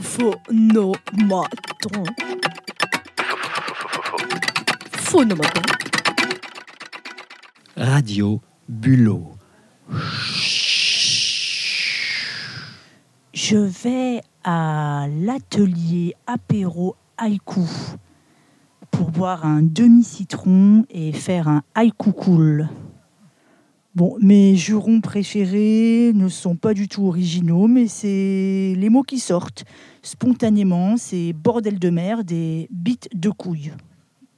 Phonomaton. Phonomaton. Radio Bulot. Je vais à l'atelier apéro haïku pour boire un demi-citron et faire un haïku cool. Bon, mes jurons préférés ne sont pas du tout originaux, mais c'est les mots qui sortent spontanément, c'est bordel de merde et bite de couille.